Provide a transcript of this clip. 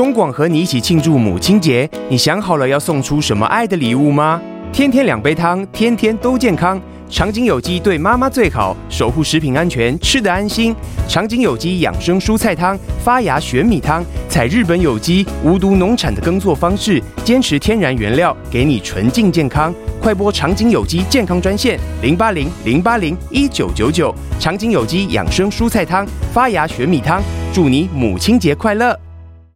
中广和你一起庆祝母亲节，你想好了要送出什么爱的礼物吗？天天两杯汤，天天都健康。长景有机对妈妈最好，守护食品安全，吃得安心。长景有机养生蔬菜汤、发芽玄米汤，采日本有机无毒农产的耕作方式，坚持天然原料，给你纯净健康。快播长景有机健康专线零八零零八零一九九九。长景有机养生蔬菜汤、发芽玄米汤，祝你母亲节快乐。